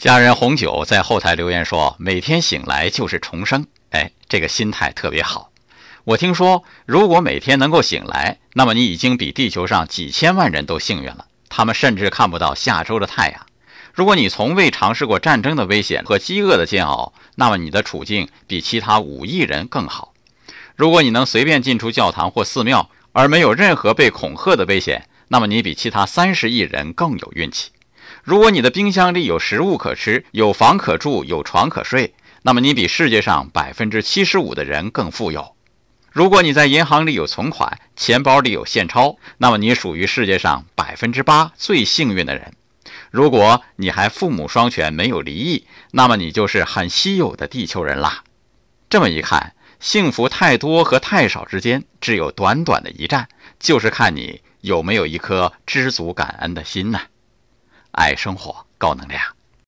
家人红酒在后台留言说：“每天醒来就是重生。”哎，这个心态特别好。我听说，如果每天能够醒来，那么你已经比地球上几千万人都幸运了。他们甚至看不到下周的太阳。如果你从未尝试过战争的危险和饥饿的煎熬，那么你的处境比其他五亿人更好。如果你能随便进出教堂或寺庙，而没有任何被恐吓的危险，那么你比其他三十亿人更有运气。如果你的冰箱里有食物可吃，有房可住，有床可睡，那么你比世界上百分之七十五的人更富有。如果你在银行里有存款，钱包里有现钞，那么你属于世界上百分之八最幸运的人。如果你还父母双全，没有离异，那么你就是很稀有的地球人啦。这么一看，幸福太多和太少之间只有短短的一站，就是看你有没有一颗知足感恩的心呢。爱生活，高能量。